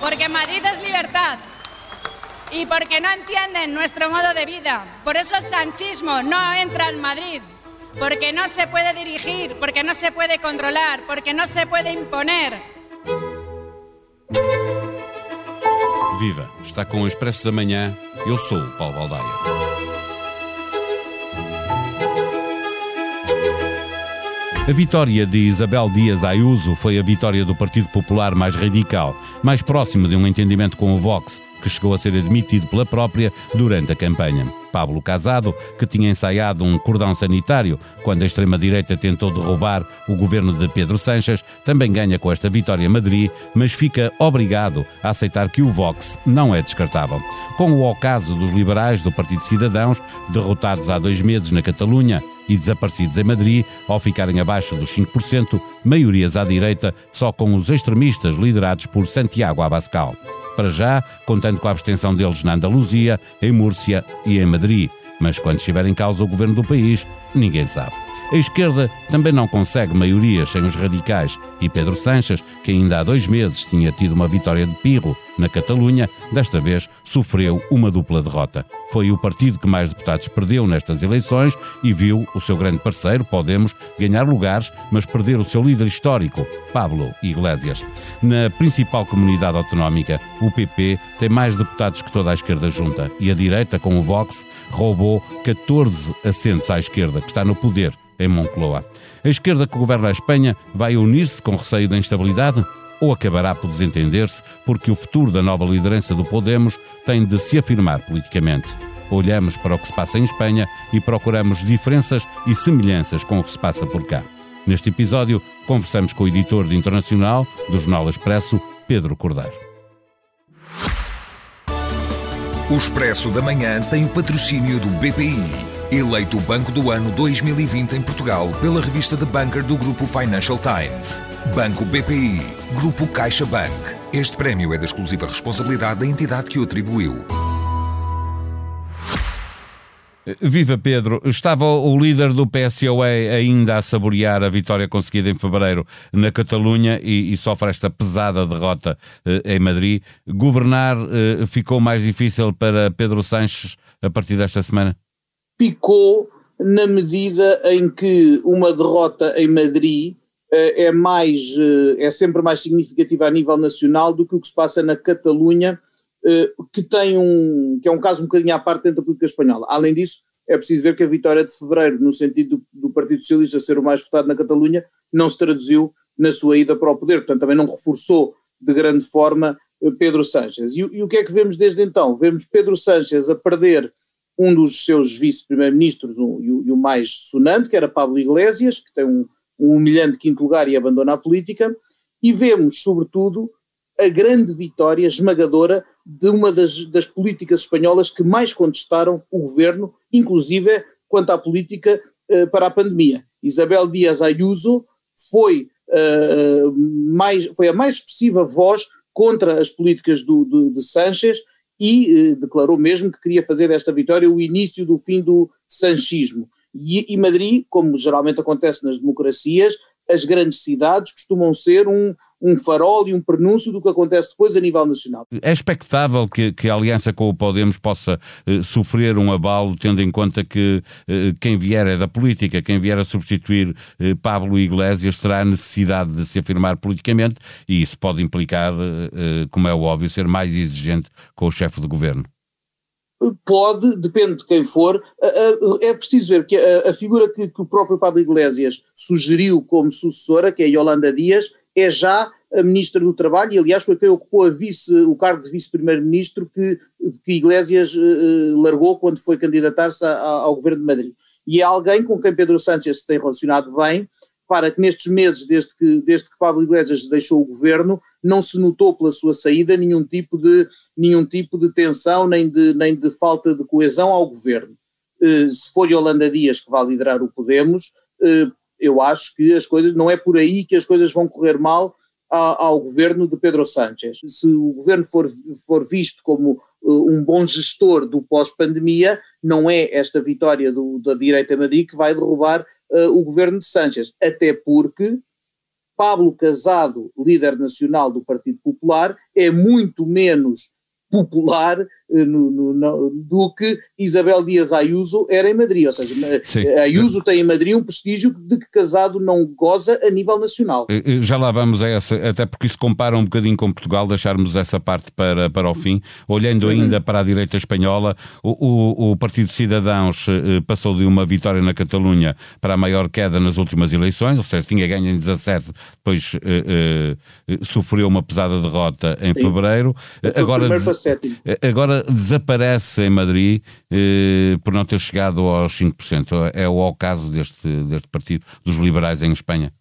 porque Madrid es libertad y porque no entienden nuestro modo de vida. Por eso el sanchismo no entra en Madrid, porque no se puede dirigir, porque no se puede controlar, porque no se puede imponer. Viva! Está com o Expresso da Manhã. Eu sou Paulo Baldaia. A vitória de Isabel Dias Ayuso foi a vitória do Partido Popular mais radical, mais próximo de um entendimento com o Vox, que chegou a ser admitido pela própria durante a campanha. Pablo Casado, que tinha ensaiado um cordão sanitário quando a extrema-direita tentou derrubar o governo de Pedro Sanches, também ganha com esta vitória em Madrid, mas fica obrigado a aceitar que o Vox não é descartável. Com o ocaso dos liberais do Partido Cidadãos, derrotados há dois meses na Catalunha, e desaparecidos em Madrid, ao ficarem abaixo dos 5%, maiorias à direita só com os extremistas liderados por Santiago Abascal. Para já, contando com a abstenção deles na Andaluzia, em Múrcia e em Madrid. Mas quando estiver em causa o governo do país, ninguém sabe. A esquerda também não consegue maiorias sem os radicais e Pedro Sanches, que ainda há dois meses tinha tido uma vitória de pirro na Catalunha, desta vez sofreu uma dupla derrota. Foi o partido que mais deputados perdeu nestas eleições e viu o seu grande parceiro, Podemos, ganhar lugares, mas perder o seu líder histórico, Pablo Iglesias. Na principal comunidade autonómica, o PP tem mais deputados que toda a esquerda junta e a direita, com o Vox, roubou 14 assentos à esquerda, que está no poder em Moncloa. A esquerda que governa a Espanha vai unir-se com receio da instabilidade ou acabará por desentender-se porque o futuro da nova liderança do Podemos tem de se afirmar politicamente. Olhamos para o que se passa em Espanha e procuramos diferenças e semelhanças com o que se passa por cá. Neste episódio, conversamos com o editor de internacional do Jornal Expresso, Pedro Cordeiro. O Expresso da Manhã tem o patrocínio do BPI. Eleito o Banco do Ano 2020 em Portugal pela revista The Banker do Grupo Financial Times. Banco BPI, Grupo CaixaBank. Este prémio é da exclusiva responsabilidade da entidade que o atribuiu. Viva Pedro, estava o líder do PSOE ainda a saborear a vitória conseguida em fevereiro na Catalunha e, e sofre esta pesada derrota eh, em Madrid. Governar eh, ficou mais difícil para Pedro Sanches a partir desta semana? Picou na medida em que uma derrota em Madrid uh, é mais uh, é sempre mais significativa a nível nacional do que o que se passa na Catalunha, uh, que tem um que é um caso um bocadinho à parte dentro da política espanhola. Além disso, é preciso ver que a vitória de fevereiro, no sentido do, do Partido Socialista ser o mais votado na Catalunha, não se traduziu na sua ida para o poder, portanto também não reforçou de grande forma Pedro Sánchez. E, e o que é que vemos desde então? Vemos Pedro Sánchez a perder um dos seus vice-primeiros-ministros um, e, o, mais sonante, que era Pablo Iglesias, que tem um, um humilhante quinto lugar e abandona a política, e vemos, sobretudo, a grande vitória esmagadora de uma das, das políticas espanholas que mais contestaram o governo, inclusive quanto à política uh, para a pandemia. Isabel Díaz Ayuso foi, uh, mais, foi a mais expressiva voz contra as políticas do, do, de Sánchez e eh, declarou mesmo que queria fazer desta vitória o início do fim do sanchismo. E, e, Madrid, como geralmente acontece nas democracias, as grandes cidades costumam ser um, um farol e um prenúncio do que acontece depois a nível nacional. É expectável que, que a aliança com o Podemos possa eh, sofrer um abalo, tendo em conta que eh, quem vier é da política, quem vier a substituir eh, Pablo Iglesias terá a necessidade de se afirmar politicamente e isso pode implicar, eh, eh, como é óbvio, ser mais exigente com o chefe de governo. Pode, depende de quem for. É preciso ver que a, figura que, que, o próprio Pablo Iglesias sugeriu como sucessora, que é Yolanda Dias, é já a Ministra do Trabalho, e aliás foi quem ocupou vice, o cargo de Vice-Primeiro-Ministro que, que Iglesias uh, largou quando foi candidatar-se ao Governo de Madrid. E é alguém com quem Pedro Sánchez se tem relacionado bem, para que nestes meses, desde que, desde que Pablo Iglesias deixou o governo, não se notou pela sua saída nenhum tipo de, nenhum tipo de tensão nem de, nem de falta de coesão ao governo. Uh, se for Yolanda Dias que vai liderar o Podemos, uh, eu acho que as coisas, não é por aí que as coisas vão correr mal ao, ao governo de Pedro Sánchez. Se o governo for, for visto como uh, um bom gestor do pós-pandemia, não é esta vitória do, da direita Madrid que vai derrubar uh, o governo de Sánchez, até porque Pablo Casado, líder nacional do Partido Popular, é muito menos popular no, no, no, do que Isabel Dias Ayuso era em Madrid. Ou seja, Sim. Ayuso tem em Madrid um prestígio de que Casado não goza a nível nacional. Eh, eh, já lá vamos a essa, até porque isso compara um bocadinho com Portugal, deixarmos essa parte para, para o fim. Olhando uhum. ainda para a direita espanhola, o, o, o Partido de Cidadãos passou de uma vitória na Catalunha para a maior queda nas últimas eleições, ou seja, tinha ganho em 17, depois sofreu uma pesada derrota em Sim. fevereiro. Agora, agora desaparece em Madrid eh, por não ter chegado aos 5%. É o caso deste, deste partido dos liberais em Espanha?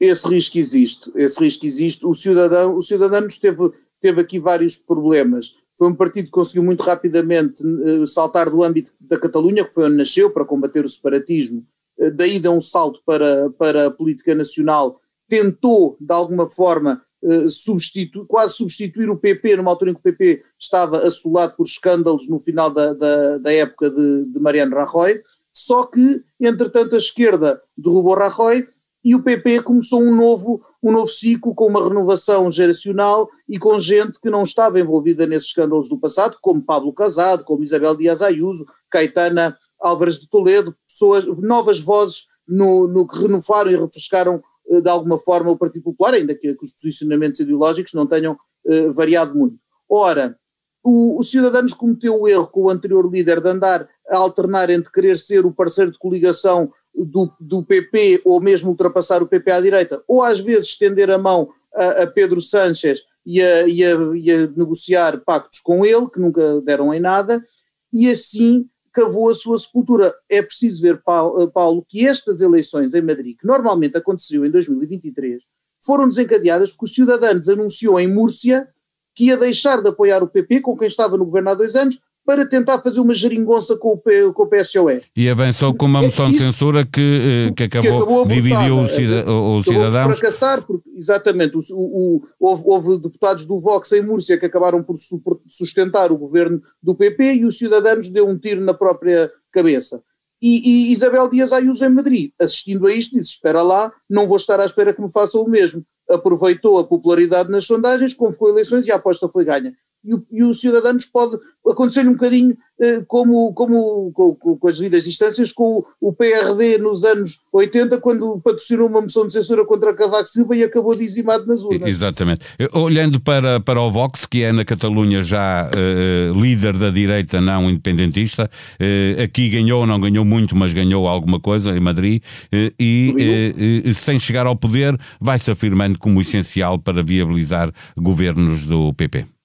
Esse risco existe, esse risco existe. O cidadão, o Cidadanos teve, teve aqui vários problemas. Foi um partido que conseguiu muito rapidamente eh, saltar do âmbito da Catalunha, que foi onde nasceu, para combater o separatismo. Eh, daí deu um salto para, para a política nacional. Tentou, de alguma forma, substitu quase substituir o PP, numa altura em que o PP estava assolado por escândalos no final da, da, da época de, de, Mariano Rajoy, só que, entretanto, a esquerda derrubou Rajoy e o PP começou um novo, um novo ciclo com uma renovação geracional e com gente que não estava envolvida nesses escândalos do passado, como Pablo Casado, como Isabel Dias Ayuso, Caetana Álvares de Toledo, pessoas, novas vozes no, no que renovaram e refrescaram eh, de alguma forma o Partido Popular, ainda que, que os posicionamentos ideológicos não tenham uh, variado muito. Ora, o, o Ciudadanos cometeu o erro com o anterior líder de andar a alternar entre querer ser o parceiro de coligação do, do PP ou mesmo ultrapassar o PP à direita, ou às vezes estender a mão a, a Pedro Sánchez e a, e, a, e a negociar pactos com ele, que nunca deram em nada, e assim cavou a sua sepultura. É preciso ver, eh, Paulo, que estas eleições em Madrid, que normalmente aconteceu em 2023, foram desencadeadas porque o Ciudadanos anunciou em Múrcia que ia deixar de apoiar o PP, com quem estava no governo há dois anos, para tentar fazer uma geringonça com o, com o PSOE. E avançou com uma moção de censura que, eh, que acabou, que acabou dividiu o, cida, o cidadão. fracassar, porque, exatamente, o, o, houve, houve, deputados do Vox em Múrcia que acabaram por, por sustentar o governo do PP e os cidadãos deu um tiro na própria cabeça. E, e, Isabel Dias Ayuso em Madrid, assistindo a isto, disse: Espera lá, não vou estar à espera que me façam o mesmo. Aproveitou a popularidade nas sondagens, convocou eleições e a aposta foi ganha e o, e o Cidadanos pode acontecer um bocadinho eh, como, como com, com, as devidas distâncias com o, o, PRD nos anos 80, quando patrocinou uma moção de censura contra Cavaco Silva e acabou dizimado nas urnas. Exatamente. Olhando para, para o Vox, que é na Catalunha já eh, líder da direita não independentista, eh, aqui ganhou, não ganhou muito, mas ganhou alguma coisa em Madrid, eh, e eh, sem chegar ao poder vai-se afirmando como essencial para viabilizar governos do PP.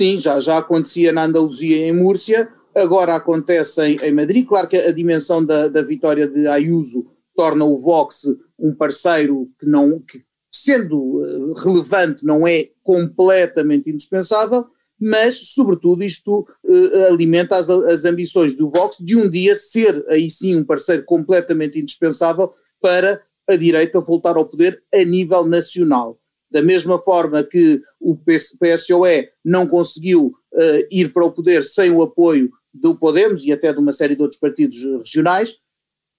Sim, já, já acontecia na Andaluzia e em Múrcia, agora acontece em, em Madrid. Claro que a dimensão da, da vitória de Ayuso torna o Vox um parceiro que não, que, sendo eh, relevante, não é completamente indispensável, mas, sobretudo, isto uh, alimenta as, as ambições do Vox de um dia ser, aí sim, um parceiro completamente indispensável para a direita voltar ao poder a nível nacional. Da mesma forma que o PSOE não conseguiu uh, ir para o poder sem o apoio do Podemos e até de uma série de outros partidos regionais,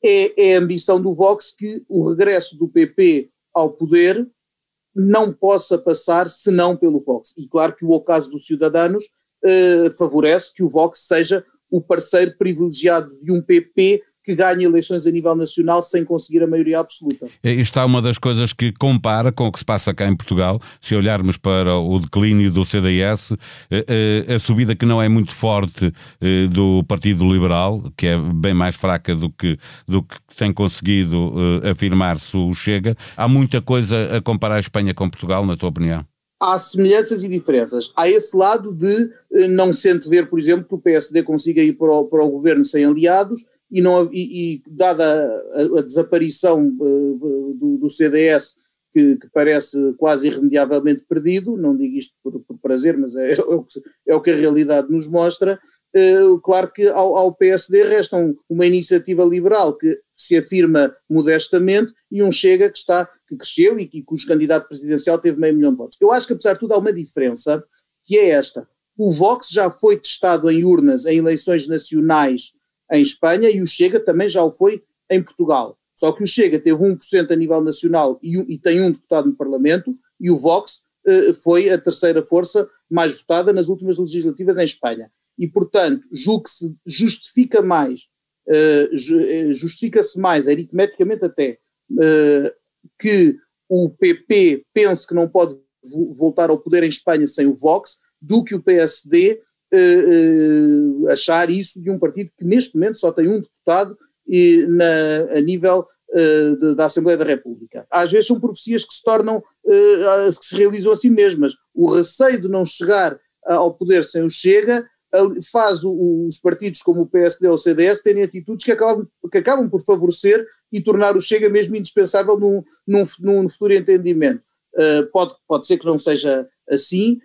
é, é a ambição do Vox que o regresso do PP ao poder não possa passar senão pelo Vox. E claro que o ocaso dos cidadãos uh, favorece que o Vox seja o parceiro privilegiado de um PP que ganha eleições a nível nacional sem conseguir a maioria absoluta. Isto é uma das coisas que compara com o que se passa cá em Portugal. Se olharmos para o declínio do CDS, eh, eh, a subida que não é muito forte eh, do Partido Liberal, que é bem mais fraca do que, do que tem conseguido afirmar-se o Chega, há muita coisa a comparar a Espanha com Portugal, na tua opinião? há semelhanças e diferenças. Há esse lado de não sente ver, por exemplo, que o PSD consiga ir para o, para o governo sem aliados e, não, e, e dada a, a desaparição uh, do, do, CDS, que, que, parece quase irremediavelmente perdido, não digo isto por, por prazer, mas é, é, o que, é, o que, a realidade nos mostra, uh, claro que ao, ao PSD resta um, uma iniciativa liberal que se afirma modestamente e um Chega que está, que cresceu e, que cujo candidato presidencial teve meio milhão de votos. Eu acho que apesar de tudo há uma diferença, que é esta. O Vox já foi testado em urnas em eleições nacionais em Espanha e o Chega também já o foi em Portugal. Só que o Chega teve 1% a nível nacional e, e, tem um deputado no Parlamento, e o Vox uh, foi a terceira força mais votada nas últimas legislativas em Espanha. E, portanto, julgo que se justifica mais, uh, justifica-se mais, aritmeticamente até, uh, que o PP pense que não pode voltar ao poder em Espanha sem o Vox, do que o PSD achar isso de um partido que neste momento só tem um deputado e na, a nível uh, de, da Assembleia da República. Às vezes são profecias que se tornam, uh, que se realizam a si mesmas. O receio de não chegar ao poder sem o Chega faz os partidos como o PSD ou o CDS terem atitudes que acabam, que acabam por favorecer e tornar o Chega mesmo indispensável num, num, num futuro entendimento. Uh, pode, pode ser que não seja assim, uh,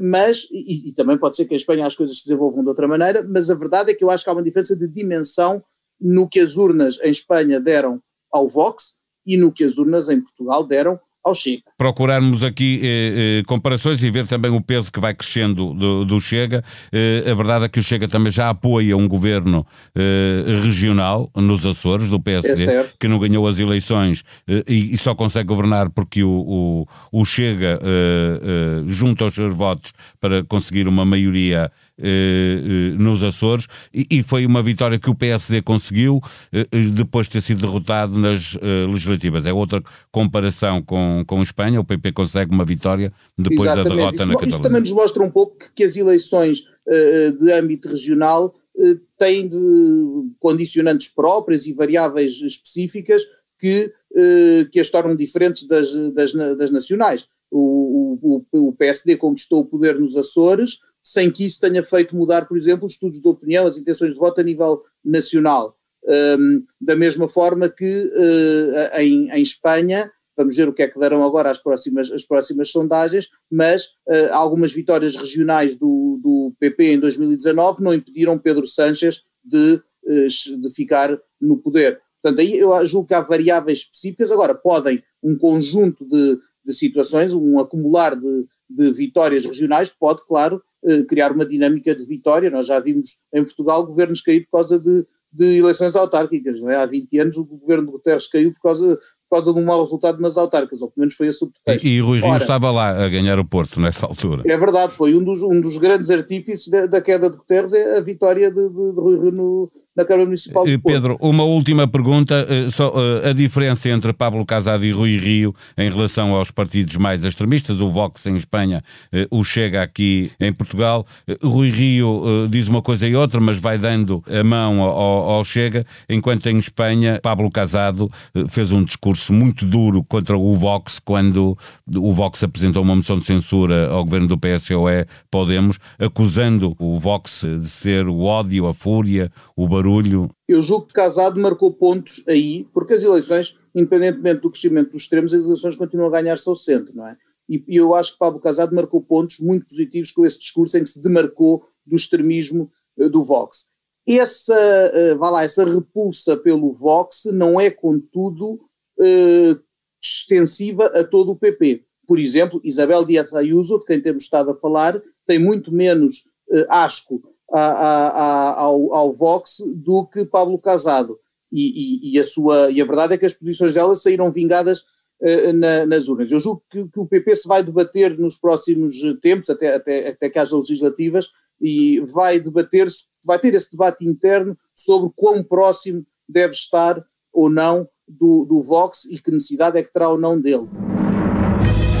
mas, e, e, também pode ser que em Espanha as coisas se desenvolvam de outra maneira, mas a verdade é que eu acho que há uma diferença de dimensão no que as urnas em Espanha deram ao Vox e no que as urnas em Portugal deram ao Chega. Procurarmos aqui eh, eh, comparações e ver também o peso que vai crescendo do, do Chega. Eh, a verdade é que o Chega também já apoia um governo eh, regional nos Açores, do PSD, é que não ganhou as eleições eh, e, e, só consegue governar porque o, o, o Chega junta os seus votos para conseguir uma maioria nos Açores e, e, foi uma vitória que o PSD conseguiu eh, depois de ter sido derrotado nas legislativas. É outra comparação com, com Espanha, o PP consegue uma vitória depois Exatamente. da derrota isso, na Catalunha. Isso também nos mostra um pouco que, que as eleições de âmbito regional têm de condicionantes próprias e variáveis específicas que, que as tornam diferentes das, das, das nacionais. O, o, o PSD conquistou o poder nos Açores, sem que isso tenha feito mudar, por exemplo, os estudos de opinião, as intenções de voto a nível nacional. Um, da mesma forma que uh, em, em, Espanha, vamos ver o que é que darão agora as próximas, as próximas sondagens, mas uh, algumas vitórias regionais do, do, PP em 2019 não impediram Pedro Sánchez de, uh, de ficar no poder. Portanto, aí eu julgo que há variáveis específicas. Agora, podem um conjunto de, de situações, um acumular de, de vitórias regionais, pode, claro, eh, criar uma dinâmica de vitória. Nós já vimos em Portugal governos cair por causa de, de eleições autárquicas. Não é? Há 20 anos o governo de Guterres caiu por causa, por causa de um mau resultado nas autárquicas, ou pelo menos foi esse o pretexto. E, e Rui Rio estava lá a ganhar o Porto nessa altura. É verdade, foi um dos, um dos grandes artífices da, da queda de Guterres, é a vitória de, de, de Rui Rio no, na Câmara Municipal de Porto. Pedro, uma última pergunta, eh, só, eh, a diferença entre Pablo Casado e Rui Rio em relação aos partidos mais extremistas, o Vox em Espanha, eh, o Chega aqui em Portugal, Rui Rio diz uma coisa e outra, mas vai dando a mão ao, ao Chega, enquanto em Espanha Pablo Casado fez um discurso muito duro contra o Vox quando o Vox apresentou uma moção de censura ao governo do PSOE Podemos, acusando o Vox de ser o ódio, a fúria, o barulho barulho. Eu julgo que Casado marcou pontos aí, porque as eleições, independentemente do crescimento dos extremos, as eleições continuam a ganhar-se ao centro, não é? E, e eu acho que Pablo Casado marcou pontos muito positivos com esse discurso em que se demarcou do extremismo uh, do Vox. Essa, uh, vá lá, essa repulsa pelo Vox não é, contudo, uh, extensiva a todo o PP. Por exemplo, Isabel Dias Ayuso, de quem temos estado a falar, tem muito menos asco a, a, ao, ao, Vox do que Pablo Casado. E, e, e, a sua, e a verdade é que as posições dela saíram vingadas uh, na, nas urnas. Eu julgo que, que, o PP se vai debater nos próximos tempos, até, até, até que haja legislativas, e vai debater-se, vai ter esse debate interno sobre quão próximo deve estar ou não do, do Vox e que necessidade é que terá ou não dele.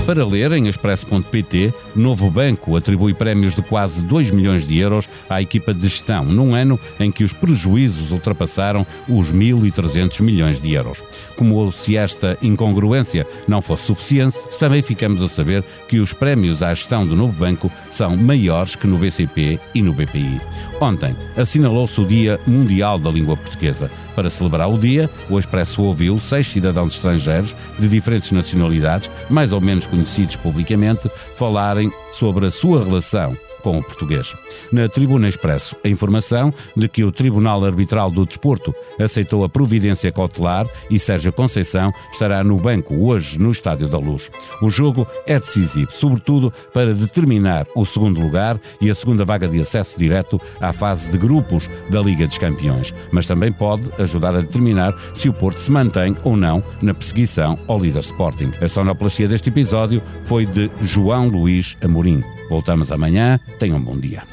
Para ler em expresso.pt, Novo Banco atribui prémios de quase 2 milhões de euros à equipa de gestão, num ano em que os prejuízos ultrapassaram os 1.300 milhões de euros. Como se esta incongruência não fosse suficiente, também ficamos a saber que os prémios à gestão do Novo Banco são maiores que no BCP e no BPI. Ontem assinalou-se o Dia Mundial da Língua Portuguesa. Para celebrar o dia, o Expresso ouviu seis cidadãos estrangeiros de diferentes nacionalidades, mais ou menos conhecidos publicamente, falarem sobre a sua relação com o português. Na Tribuna Expresso, a informação de que o Tribunal Arbitral do Desporto aceitou a providência cautelar e Sérgio Conceição estará no banco hoje no Estádio da Luz. O jogo é decisivo, sobretudo para determinar o segundo lugar e a segunda vaga de acesso direto à fase de grupos da Liga dos Campeões, mas também pode ajudar a determinar se o Porto se mantém ou não na perseguição ao líder Sporting. A sonoplastia deste episódio foi de João Luís Amorim. Voltamos amanhã. Tenham um bom dia.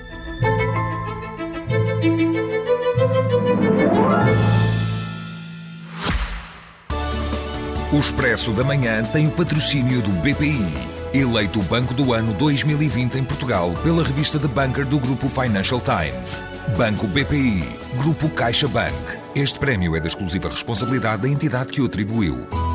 O Expresso da Manhã tem o patrocínio do BPI, eleito o Banco do Ano 2020 em Portugal pela revista The Banker do Grupo Financial Times. Banco BPI, Grupo CaixaBank. Este prémio é da exclusiva responsabilidade da entidade que o atribuiu.